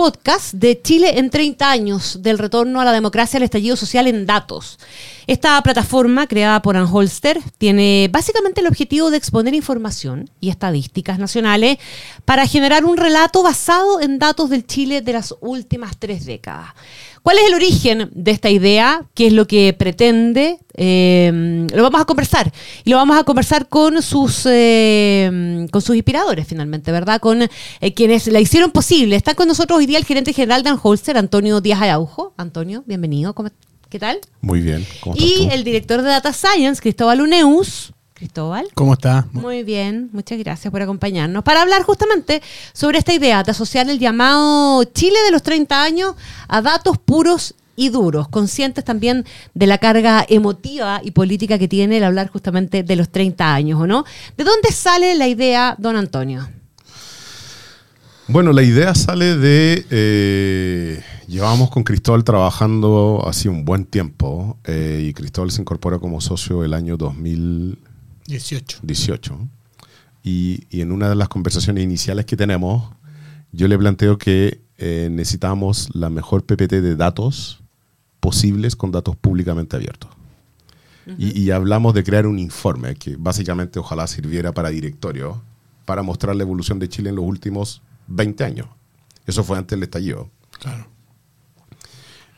podcast de Chile en 30 años, del retorno a la democracia, al estallido social en datos. Esta plataforma, creada por Anholster, tiene básicamente el objetivo de exponer información y estadísticas nacionales para generar un relato basado en datos del Chile de las últimas tres décadas. ¿Cuál es el origen de esta idea? ¿Qué es lo que pretende? Eh, lo vamos a conversar. Y lo vamos a conversar con sus, eh, con sus inspiradores, finalmente, ¿verdad? Con eh, quienes la hicieron posible. Está con nosotros hoy día el gerente general de Anholster, Antonio Díaz Araujo. Antonio, bienvenido. ¿Qué tal? Muy bien. ¿Cómo estás y el director de Data Science, Cristóbal Uneus. Cristóbal. ¿Cómo está? Muy bien, muchas gracias por acompañarnos. Para hablar justamente sobre esta idea de asociar el llamado Chile de los 30 años a datos puros y duros, conscientes también de la carga emotiva y política que tiene el hablar justamente de los 30 años, ¿o no? ¿De dónde sale la idea, don Antonio? Bueno, la idea sale de... Eh, llevamos con Cristóbal trabajando hace un buen tiempo eh, y Cristóbal se incorpora como socio el año 2000. 18. 18. Y, en una de las conversaciones iniciales que tenemos, yo le planteo que eh, necesitamos la mejor PPT de datos posibles con datos públicamente abiertos. y, hablamos de crear un informe que básicamente ojalá sirviera para directorio, para mostrar la evolución de Chile en los últimos 20 años. Eso fue antes del estallido. Claro.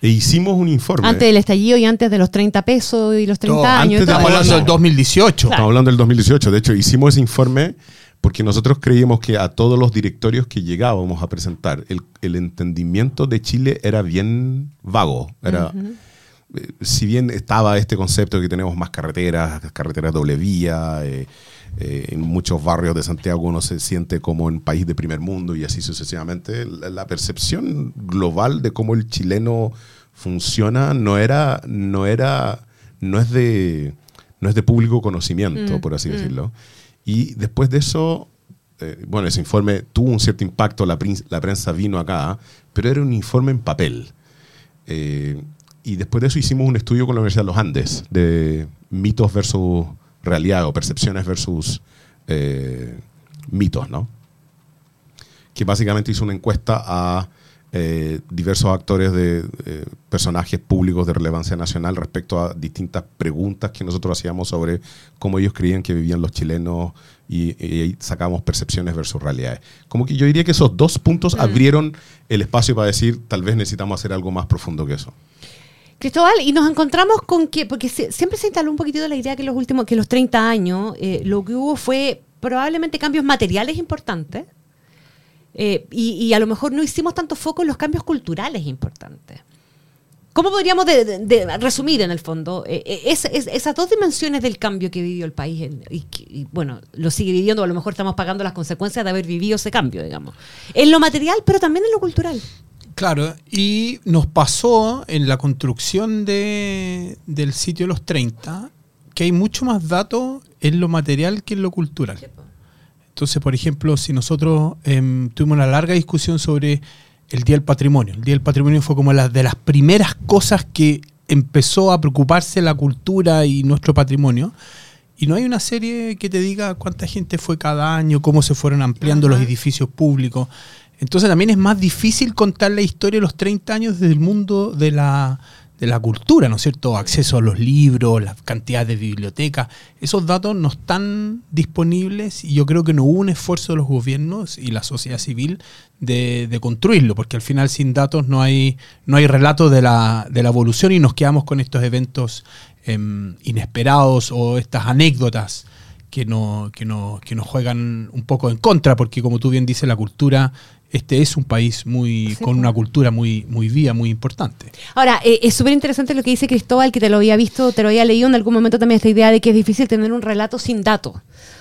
E hicimos un informe. Antes del estallido y antes de los 30 pesos y los 30 años. estamos hablando del 2018. Estamos hablando del 2018. De hecho, hicimos ese informe porque nosotros creíamos que a todos los directorios que llegábamos a presentar, el, entendimiento de Chile era bien vago. Era, eh, Si bien estaba este concepto de que tenemos más carreteras, carreteras doble vía, eh, eh, en muchos barrios de Santiago uno se siente como en país de primer mundo y así sucesivamente, la, percepción global de cómo el chileno funciona no era, no era, no es de, no es de público conocimiento, mm, por así mm. decirlo. Y después de eso, eh, bueno, ese informe tuvo un cierto impacto, la, la, prensa vino acá, pero era un informe en papel. Eh, y después de eso hicimos un estudio con la Universidad de los Andes de mitos versus realidad o percepciones versus eh, mitos, ¿no? Que básicamente hizo una encuesta a eh, diversos actores de eh, personajes públicos de relevancia nacional respecto a distintas preguntas que nosotros hacíamos sobre cómo ellos creían que vivían los chilenos y, ahí sacamos percepciones versus realidades. Como que yo diría que esos dos puntos mm. abrieron el espacio para decir tal vez necesitamos hacer algo más profundo que eso. Cristóbal, y nos encontramos con que, porque siempre se instaló un poquitito la idea que los últimos, que los 30 años, eh, lo que hubo fue probablemente cambios materiales importantes, eh, y, a lo mejor no hicimos tanto foco en los cambios culturales importantes. ¿Cómo podríamos resumir en el fondo eh, esas dos dimensiones del cambio que vivió el país? y, y, bueno, lo sigue viviendo, a lo mejor estamos pagando las consecuencias de haber vivido ese cambio, digamos. En lo material, pero también en lo cultural. Claro, y nos pasó en la construcción de, del sitio de los 30 que hay mucho más datos en lo material que en lo cultural. Entonces, por ejemplo, si nosotros em, tuvimos una larga discusión sobre el Día del Patrimonio, el Día del Patrimonio fue como la de las primeras cosas que empezó a preocuparse la cultura y nuestro patrimonio. Y no hay una serie que te diga cuánta gente fue cada año, cómo se fueron ampliando los edificios públicos. Entonces también es más difícil contar la historia de los 30 años desde el mundo de la, de la cultura, ¿no es cierto? Acceso a los libros, la cantidad de bibliotecas. Esos datos no están disponibles y yo creo que no hubo un esfuerzo de los gobiernos y la sociedad civil de, de construirlo, porque al final sin datos no hay, no hay relato de la, de la evolución y nos quedamos con estos eventos em, inesperados o estas anécdotas que, no, que, no, que nos juegan un poco en contra, porque como tú bien dices, la cultura este es un país muy con una cultura muy, muy viva, muy importante. Ahora, eh, es súper interesante lo que dice Cristóbal, que te lo había visto, te lo había leído en algún momento también esta idea de que es difícil tener un relato sin datos.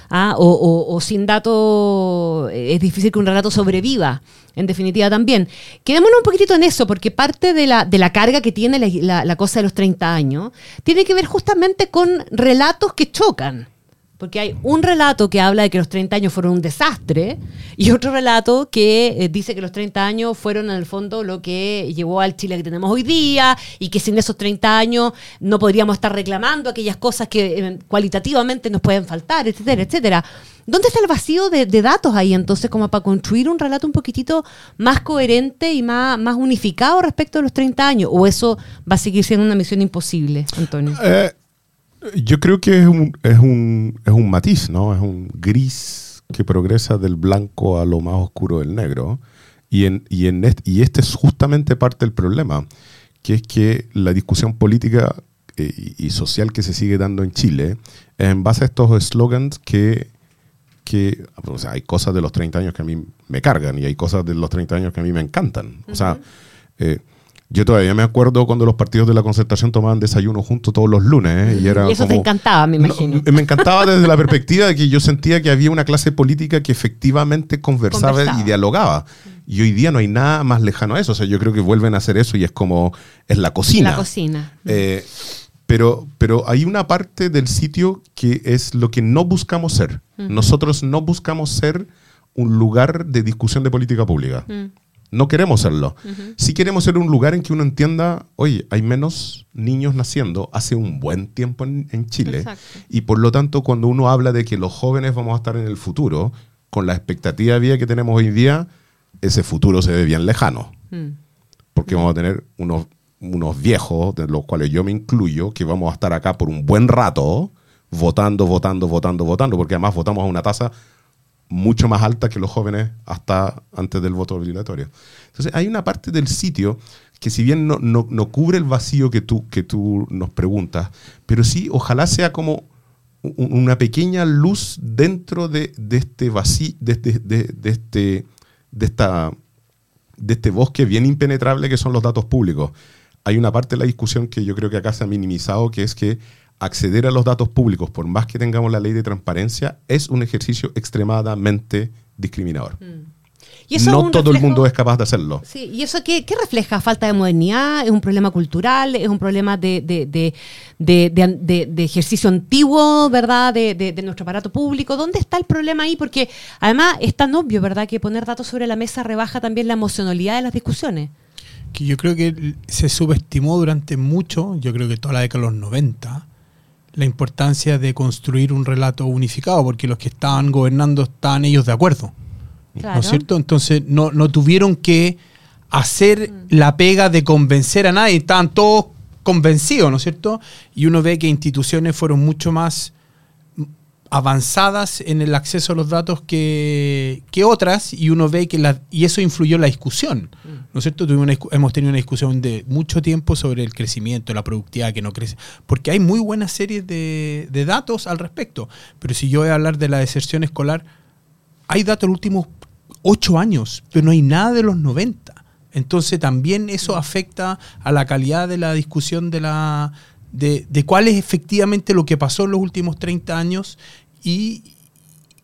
¿ah? O, o- o sin datos, eh, es difícil que un relato sobreviva, en definitiva también. Quedémonos un poquitito en eso, porque parte de la, de la carga que tiene la, la- la cosa de los 30 años tiene que ver justamente con relatos que chocan. Porque hay un relato que habla de que los 30 años fueron un desastre y otro relato que eh, dice que los 30 años fueron en el fondo lo que llevó al Chile que tenemos hoy día y que sin esos 30 años no podríamos estar reclamando aquellas cosas que eh, cualitativamente nos pueden faltar, etcétera, etcétera. ¿Dónde está el vacío de, datos ahí entonces como para construir un relato un poquitito más coherente y más, más unificado respecto a los 30 años? ¿O eso va a seguir siendo una misión imposible, Antonio? Eh, yo creo que es un, es, un, es un matiz, ¿no? Es un gris que progresa del blanco a lo más oscuro del negro. Y, en, y, en este, y este es justamente parte del problema, que es que la discusión política eh, y, y social que se sigue dando en Chile es en base a estos slogans que, que o sea, hay cosas de los 30 años que a mí me cargan y hay cosas de los 30 años que a mí me encantan. O sea, eh, yo todavía me acuerdo cuando los partidos de la concertación tomaban desayuno juntos todos los lunes. ¿eh? Y, era Y eso te como- encantaba, me No, imagino. me encantaba desde la perspectiva de que yo sentía que había una clase política que efectivamente conversaba, Conversaba. y dialogaba. Y hoy día no hay nada más lejano a eso. O sea, yo creo que vuelven a hacer eso y es como, es la cocina. La cocina. Eh, pero, pero hay una parte del sitio que es lo que no buscamos ser. Nosotros no buscamos ser un lugar de discusión de política pública. No queremos serlo. Sí queremos ser un lugar en que uno entienda, oye, hay menos niños naciendo hace un buen tiempo en, en Chile. Exacto. Y por lo tanto, cuando uno habla de que los jóvenes vamos a estar en el futuro, con la expectativa de vida que tenemos hoy día, ese futuro se ve bien lejano Mm. porque vamos a tener unos, unos viejos, de los cuales yo me incluyo, que vamos a estar acá por un buen rato, votando, votando, votando, votando, porque además votamos a una tasa mucho más alta que los jóvenes hasta antes del voto obligatorio. Entonces, hay una parte del sitio que si bien no, no- no cubre el vacío que tú, que tú nos preguntas, pero sí, ojalá sea como una pequeña luz dentro de, de este vacío, de, de- de este, de esta de este bosque bien impenetrable que son los datos públicos. Hay una parte de la discusión que yo creo que acá se ha minimizado, que es que acceder a los datos públicos, por más que tengamos la ley de transparencia, es un ejercicio extremadamente discriminador. Y eso es No todo el mundo es capaz de hacerlo. Sí, ¿y eso qué, qué refleja? ¿Falta de modernidad? ¿Es un problema cultural? ¿Es un problema de, de, de, de- de- de- de ejercicio antiguo, verdad, de, de- de nuestro aparato público? ¿Dónde está el problema ahí? Porque además es tan obvio, ¿verdad?, que poner datos sobre la mesa rebaja también la emocionalidad de las discusiones. que yo creo que se subestimó durante mucho, yo creo que toda la década de los 90, la importancia de construir un relato unificado, porque los que estaban gobernando estaban ellos de acuerdo. Claro. ¿No es cierto? Entonces no, no tuvieron que hacer la pega de convencer a nadie, estaban todos convencidos, ¿no es cierto? Y uno ve que instituciones fueron mucho más avanzadas en el acceso a los datos que, que otras y uno ve que la, y eso influyó en la discusión, ¿no es cierto? Una hemos tenido una discusión de mucho tiempo sobre el crecimiento, la productividad que no crece, porque hay muy buenas series de, de datos al respecto, pero si yo voy a hablar de la deserción escolar, hay datos de los últimos ocho años, pero no hay nada de los 90. Entonces también eso afecta a la calidad de la discusión de la de, de cuál es efectivamente lo que pasó en los últimos 30 años y,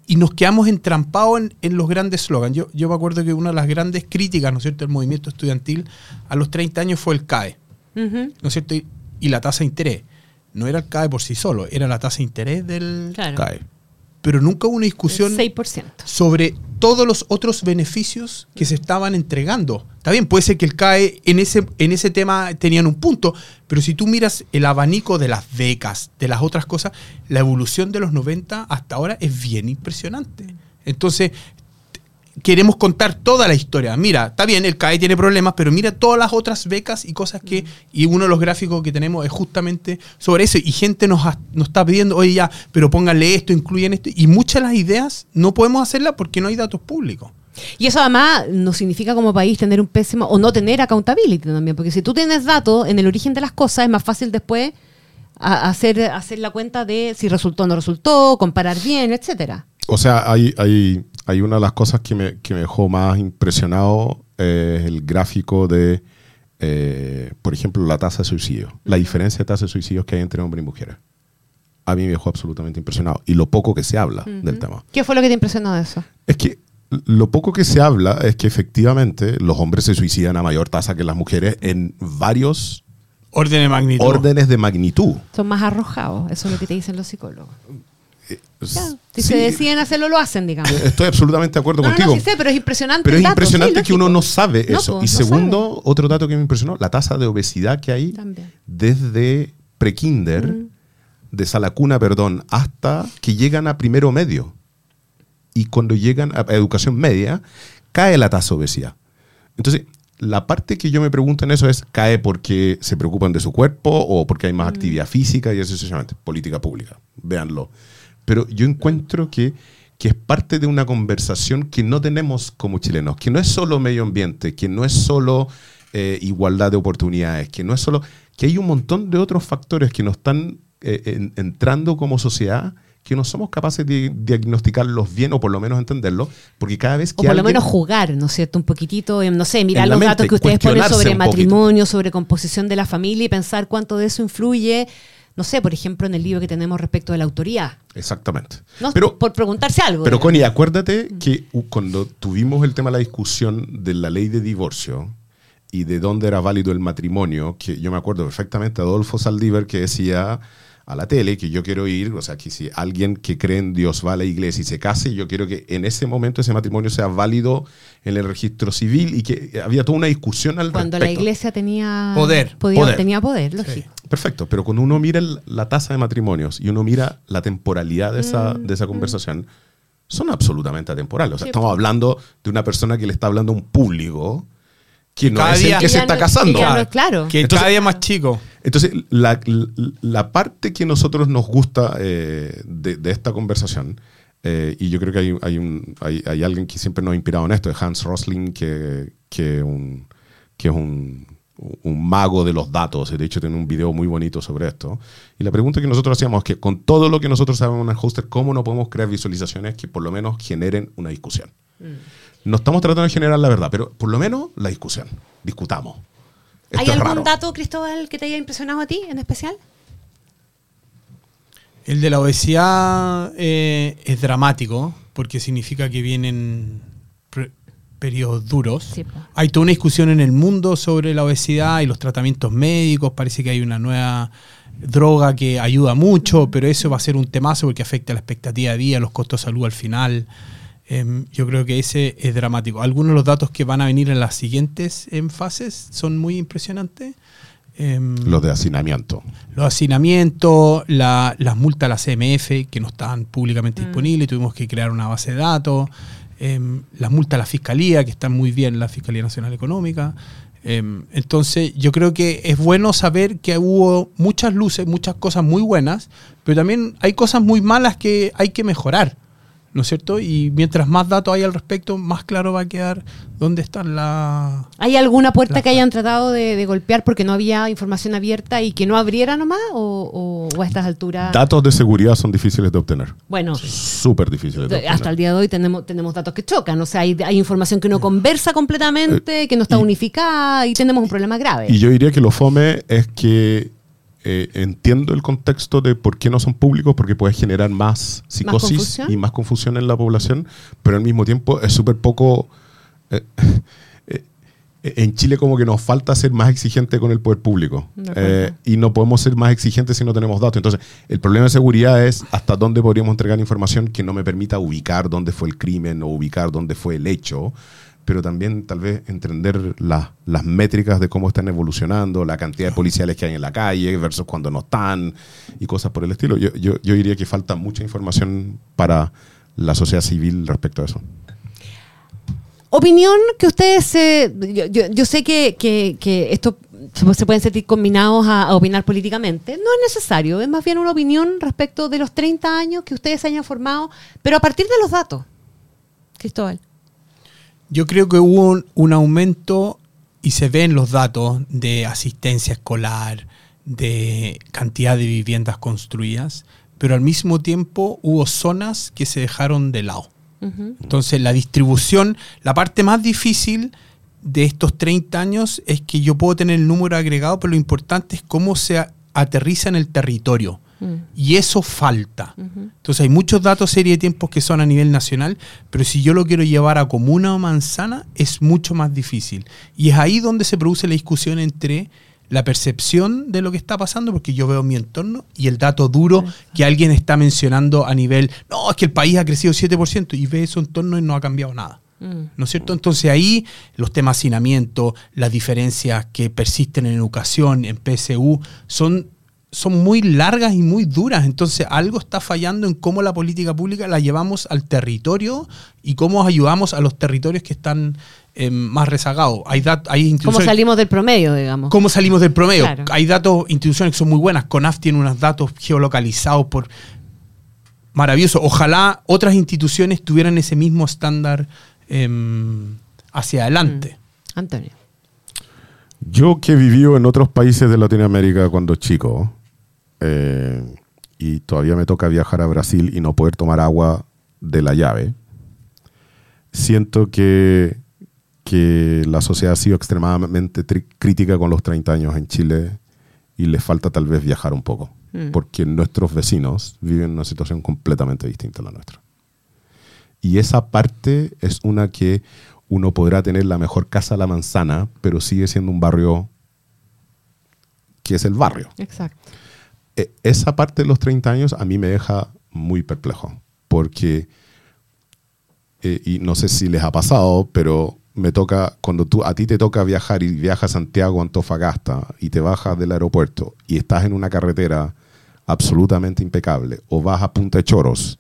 y nos quedamos entrampados en, en los grandes slogans. Yo, yo me acuerdo que una de las grandes críticas, ¿no es cierto?, del movimiento estudiantil a los 30 años fue el CAE. ¿no es cierto? Y, y la tasa de interés. No era el CAE por sí solo, era la tasa de interés del... Claro. Cae. Pero nunca hubo una discusión El 6%. sobre todos los otros beneficios que se estaban entregando. Está bien, puede ser que el CAE en ese, en ese tema tenían un punto, pero si tú miras el abanico de las becas, de las otras cosas, la evolución de los 90 hasta ahora es bien impresionante. Entonces, queremos contar toda la historia. Mira, está bien, el CAE tiene problemas, pero mira todas las otras becas y cosas que... Y uno de los gráficos que tenemos es justamente sobre eso. Y gente nos, ha- nos está pidiendo, oye ya, pero pónganle esto, incluyen esto. Y muchas de las ideas no podemos hacerlas porque no hay datos públicos. Y eso además no significa como país tener un pésimo o no tener accountability también, porque si tú tienes datos en el origen de las cosas es más fácil después a- hacer, hacer la cuenta de si resultó o no resultó, comparar bien, etcétera. O sea, hay, hay, hay una de las cosas que me, que me dejó más impresionado eh, es el gráfico de, eh, por ejemplo, la tasa de suicidio. La diferencia de tasa de suicidios que hay entre hombres y mujeres. A mí me dejó absolutamente impresionado. Y lo poco que se habla del tema. ¿Qué fue lo que te impresionó de eso? Es que lo poco que se habla es que efectivamente los hombres se suicidan a mayor tasa que las mujeres en varios Orden de magnitud. órdenes de magnitud. Son más arrojados, eso es lo que te dicen los psicólogos. Ya, si Sí, se deciden hacerlo, lo hacen, digamos. Estoy absolutamente de acuerdo No, no, contigo. no, sí sé, pero es impresionante. Pero es dato, impresionante sí, que uno no sabe No, eso. pues, y no segundo, otro dato que me impresionó, la tasa de obesidad que hay También. desde prekinder, Mm. de sala cuna, perdón, hasta que llegan a primero medio. Y cuando llegan a educación media, cae la tasa de obesidad. Entonces, la parte que yo me pregunto en eso es, ¿cae porque se preocupan de su cuerpo o porque hay Mm. más actividad física y eso sucesivamente? Política pública, véanlo. Pero yo encuentro que, que es parte de una conversación que no tenemos como chilenos, que no es solo medio ambiente, que no es solo eh, igualdad de oportunidades, que no es solo, que hay un montón de otros factores que nos están eh, en- entrando como sociedad que no somos capaces de diagnosticarlos bien o por lo menos entenderlos, porque cada vez que O por lo menos jugar, ¿no es cierto? Un poquitito, en, no sé, mirar los mente, datos que ustedes ponen sobre poquito. matrimonio, sobre composición de la familia y pensar cuánto de eso influye, no sé, por ejemplo, en el libro que tenemos respecto de la autoría. Exactamente. ¿no? Pero, por preguntarse algo. pero digamos. Connie, acuérdate que uh, cuando tuvimos el tema de la discusión de la ley de divorcio y de dónde era válido el matrimonio, que yo me acuerdo perfectamente de Adolfo Saldívar que decía a la tele que yo quiero ir, o sea, que si alguien que cree en Dios va a la iglesia y se case, yo quiero que en ese momento ese matrimonio sea válido en el registro civil y que había toda una discusión al Cuando la iglesia tenía Poder, podía- poder. tenía poder, lógico. Perfecto, pero cuando uno mira el- la tasa de matrimonios y uno mira la temporalidad de esa, Mm, de esa conversación, son absolutamente atemporales. O sea, Sí, estamos hablando de una persona que le está hablando a un público que no Cada es el que se está no- casando. no claro. Que Entonces- cada día más chico. Entonces, la, la- parte que nosotros nos gusta eh, de, de esta conversación, eh, y yo creo que hay, hay, un, hay, hay alguien que siempre nos ha inspirado en esto, es Hans Rosling, que, que, un- que es un, un mago de los datos, y de hecho tiene un video muy bonito sobre esto. Y la pregunta que nosotros hacíamos es que con todo lo que nosotros sabemos en el hoster, ¿cómo no podemos crear visualizaciones que por lo menos generen una discusión? No estamos tratando de generar la verdad, pero por lo menos la discusión. Discutamos. Esto ¿Hay algún raro. dato, Cristóbal, que te haya impresionado a ti en especial? El de la obesidad eh, es dramático porque significa que vienen periodos duros. Sí. Hay toda una discusión en el mundo sobre la obesidad y los tratamientos médicos. Parece que hay una nueva droga que ayuda mucho, pero eso va a ser un temazo porque afecta la expectativa de vida, los costos de salud al final. Em, yo creo que ese es dramático. Algunos de los datos que van a venir en las siguientes em, fases son muy impresionantes. Em, Los de hacinamiento. los hacinamientos, la- las multas a la CMF que no estaban públicamente disponibles, tuvimos que crear una base de datos, las multas a la Fiscalía, que están muy bien, la Fiscalía Nacional Económica. Entonces, yo creo que es bueno saber que hubo muchas luces, muchas cosas muy buenas, pero también hay cosas muy malas que hay que mejorar, ¿no es cierto? Y mientras más datos hay al respecto, más claro va a quedar dónde están las... ¿Hay alguna puerta La- que hayan tratado de, de golpear porque no había información abierta y que no abriera nomás? ¿O, o- o a estas alturas? Datos de seguridad son difíciles de obtener. bueno, Súper difíciles de de- obtener. hasta el día de hoy tenemos, tenemos datos que chocan. O sea, hay, hay información que no conversa completamente, que no está y- unificada y tenemos un problema grave. Y yo diría que lo fome es que eh, entiendo el contexto de por qué no son públicos, porque puede generar más psicosis y más confusión en la población, pero al mismo tiempo es súper poco... eh, eh, en Chile como que nos falta ser más exigente con el poder público. Eh, y no podemos ser más exigentes si no tenemos datos. Entonces, el problema de seguridad es hasta dónde podríamos entregar información que no me permita ubicar dónde fue el crimen o ubicar dónde fue el hecho, pero también tal vez entender la- las métricas de cómo están evolucionando, la cantidad de policiales que hay en la calle versus cuando no están y cosas por el estilo. Yo, yo, yo diría que falta mucha información para la sociedad civil respecto a eso. Opinión que ustedes, eh, yo, yo- yo sé que, que- que esto se pueden sentir combinados a, a opinar políticamente. No es necesario, es más bien una opinión respecto de los 30 años que ustedes se hayan formado, pero a partir de los datos. Cristóbal. Yo creo que hubo un, un aumento y se ven los datos de asistencia escolar, de cantidad de viviendas construidas, pero al mismo tiempo hubo zonas que se dejaron de lado. Entonces, la distribución, la parte más difícil de estos 30 años es que yo puedo tener el número agregado, pero lo importante es cómo se aterriza en el territorio. Mm. Y eso falta. Entonces hay muchos datos serie de tiempos que son a nivel nacional, pero si yo lo quiero llevar a comuna o manzana, es mucho más difícil. Y es ahí donde se produce la discusión entre la percepción de lo que está pasando, porque yo veo mi entorno, y el dato duro que alguien está mencionando a nivel, no, es que el país ha crecido 7% y ve su entorno y no ha cambiado nada. Mm. ¿No es cierto? Entonces ahí los temas hacinamiento, las diferencias que persisten en educación, en PSU, son, son muy largas y muy duras. Entonces algo está fallando en cómo la política pública la llevamos al territorio y cómo ayudamos a los territorios que están eh, más rezagados. Hay, hay ¿Cómo salimos del promedio, digamos? ¿Cómo salimos del promedio? Claro. Hay datos, instituciones que son muy buenas. CONAF tiene unos datos geolocalizados por maravilloso. Ojalá otras instituciones tuvieran ese mismo estándar em, hacia adelante. Antonio. Yo que he vivido en otros países de Latinoamérica cuando chico, eh, y todavía me toca viajar a Brasil y no poder tomar agua de la llave, siento que, que la sociedad ha sido extremadamente crítica con los 30 años en Chile y le falta tal vez viajar un poco, Mm. porque nuestros vecinos viven una situación completamente distinta a la nuestra. Y esa parte es una que uno podrá tener la mejor casa a la manzana, pero sigue siendo un barrio que es el barrio. Exacto. E- esa parte de los 30 años a mí me deja muy perplejo, porque, eh, y no sé si les ha pasado, pero me toca, cuando tú, a ti te toca viajar y viajas a Santiago, Antofagasta, y te bajas del aeropuerto y estás en una carretera absolutamente impecable, o vas a Punta de Choros,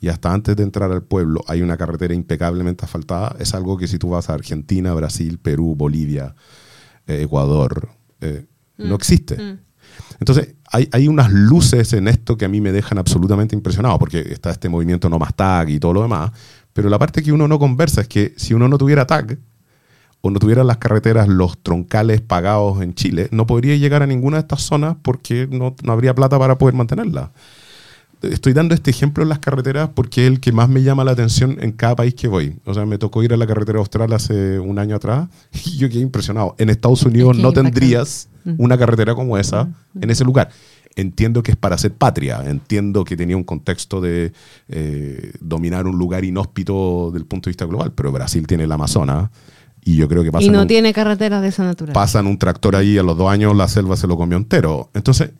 y hasta antes de entrar al pueblo hay una carretera impecablemente asfaltada, es algo que si tú vas a Argentina, Brasil, Perú, Bolivia, eh, Ecuador, eh, no existe. Entonces, hay, hay unas luces en esto que a mí me dejan absolutamente impresionado, porque está este movimiento no más tag y todo lo demás, pero la parte que uno no conversa es que si uno no tuviera tag, o no tuviera las carreteras, los troncales pagados en Chile, no podría llegar a ninguna de estas zonas porque no, no habría plata para poder mantenerla. Estoy dando este ejemplo en las carreteras porque es el que más me llama la atención en cada país que voy. O sea, me tocó ir a la carretera austral hace un año atrás y yo quedé impresionado. En Estados Unidos Es que no impactante. tendrías una carretera como esa en ese lugar. Entiendo que es para hacer patria, entiendo que tenía un contexto de eh, dominar un lugar inhóspito del punto de vista global, pero Brasil tiene el Amazonas y yo creo que pasa Y no tiene carreteras de esa naturaleza. pasan un tractor ahí a los dos años, la selva se lo comió entero. Entonces,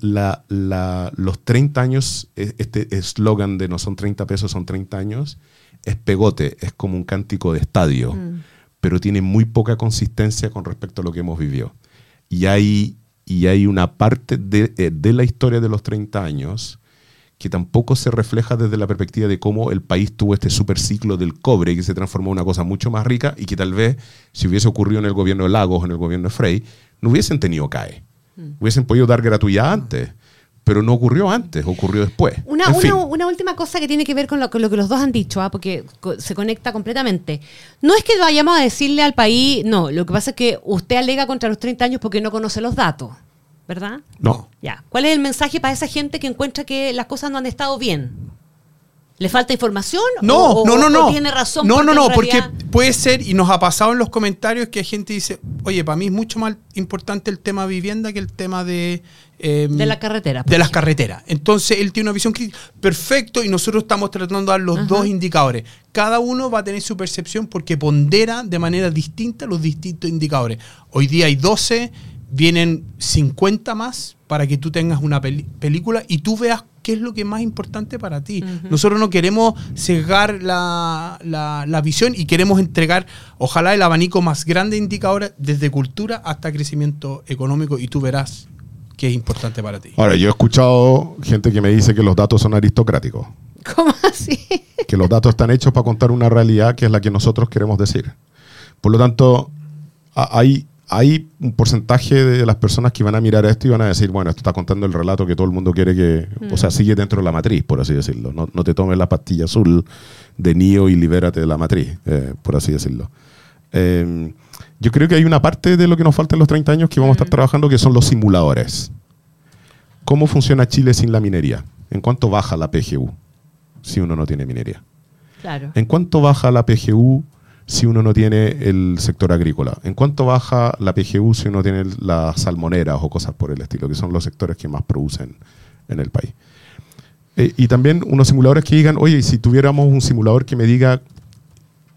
la- la- los 30 años, e- este eslogan de no son 30 pesos, son 30 años, es pegote, es como un cántico de estadio, pero tiene muy poca consistencia con respecto a lo que hemos vivido. Y hay, y hay una parte de, eh, de la historia de los 30 años que tampoco se refleja desde la perspectiva de cómo el país tuvo este superciclo del cobre que se transformó en una cosa mucho más rica y que tal vez si hubiese ocurrido en el gobierno de Lagos, en el gobierno de Frey, no hubiesen tenido CAE. Hubiesen podido dar gratuidad antes, pero no ocurrió antes, ocurrió después. Una, una- una última cosa que tiene que ver con lo, con lo que los dos han dicho, ¿ah? porque co- se conecta completamente. No es que vayamos a decirle al país, no, lo que pasa es que usted alega contra los 30 años porque no conoce los datos, ¿verdad? No. Ya. ¿Cuál es el mensaje para esa gente que encuentra que las cosas no han estado bien? ¿Le falta información? No, ¿O- o- no, no, o no. tiene razón. No, no, no, porque puede ser, y nos ha pasado en los comentarios que hay gente dice, oye, para mí es mucho más importante el tema vivienda que el tema de... eh, De la carretera, De las carreteras. Entonces él tiene una visión crítica. Perfecto, y nosotros estamos tratando de dar los dos indicadores. Cada uno va a tener su percepción porque pondera de manera distinta los distintos indicadores. Hoy día hay 12, vienen 50 más para que tú tengas una película y tú veas qué es lo que es más importante para ti. Nosotros no queremos sesgar la, la- la visión y queremos entregar, ojalá, el abanico más grande de indicadores desde cultura hasta crecimiento económico y tú verás qué es importante para ti. Ahora, yo he escuchado gente que me dice que los datos son aristocráticos, ¿Cómo así? que los datos están hechos para contar una realidad que es la que nosotros queremos decir. Por lo tanto, hay, hay un porcentaje de las personas que van a mirar esto y van a decir, bueno, esto está contando el relato que todo el mundo quiere que... O sea, sigue dentro de la matriz, por así decirlo. No, no te tomes la pastilla azul de Nio y libérate de la matriz, eh, por así decirlo. Eh, yo creo que hay una parte de lo que nos falta en los 30 años que vamos a estar trabajando que son los simuladores. ¿Cómo funciona Chile sin la minería? ¿En cuánto baja la PGU si uno no tiene minería? Claro. ¿En cuánto baja la PGU si uno no tiene el sector agrícola? ¿En cuánto baja la PGU si uno tiene las salmoneras o cosas por el estilo, que son los sectores que más producen en el país? Eh, y también unos simuladores que digan, oye, si tuviéramos un simulador que me diga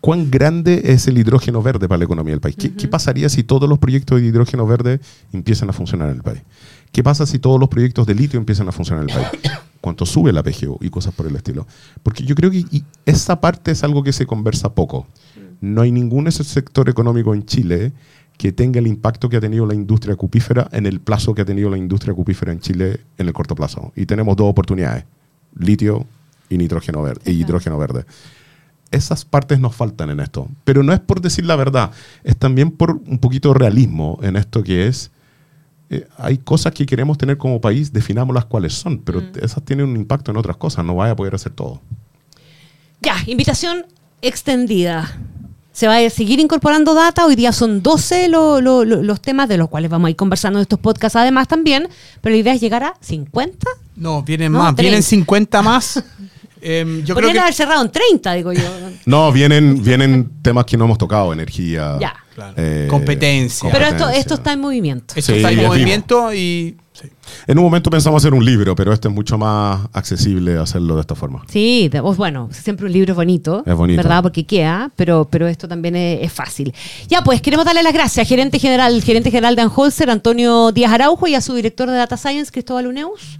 cuán grande es el hidrógeno verde para la economía del país. ¿Qué, qué pasaría si todos los proyectos de hidrógeno verde empiezan a funcionar en el país? ¿Qué pasa si todos los proyectos de litio empiezan a funcionar en el país? ¿Cuánto sube la PGO y cosas por el estilo? Porque yo creo que y esa parte es algo que se conversa poco. No hay ningún ese sector económico en Chile que tenga el impacto que ha tenido la industria cupífera en el plazo que ha tenido la industria cupífera en Chile en el corto plazo. Y tenemos dos oportunidades, litio y nitrógeno verde, y hidrógeno verde esas partes nos faltan en esto. Pero no es por decir la verdad, es también por un poquito de realismo en esto que es, eh, hay cosas que queremos tener como país, definamos las cuáles son, pero esas tienen un impacto en otras cosas, no vaya a poder hacer todo. Ya, invitación extendida. Se va a seguir incorporando data. Hoy día son 12 lo- lo- lo- los temas de los cuales vamos a ir conversando en estos podcasts además también. Pero la idea es llegar a 50. No, vienen No, más, vienen 30. 50 más. Em, yo creo que haber cerrado en 30, digo yo. No, vienen, vienen temas que no hemos tocado, energía. Ya. Claro. eh, Competencia. Pero esto, esto está en movimiento. esto Sí, está en es movimiento y sí. En un momento pensamos hacer un libro, pero este es mucho más accesible hacerlo de esta forma. Sí, de- bueno, siempre un libro es bonito, Es bonito. ¿verdad? Porque queda, pero, pero esto también es, es fácil. Ya, pues queremos darle las gracias al gerente general, gerente general de Anholzer, Antonio Díaz Araujo, y a su director de Data Science, Cristóbal Uneus.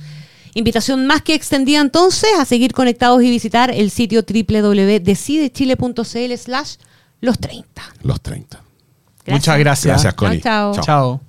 Invitación más que extendida entonces a seguir conectados y visitar el sitio www.decidechile.cl slash los 30. Los 30. Muchas gracias. Gracias, Connie. Chao, chao. Chao.